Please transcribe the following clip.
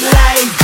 life.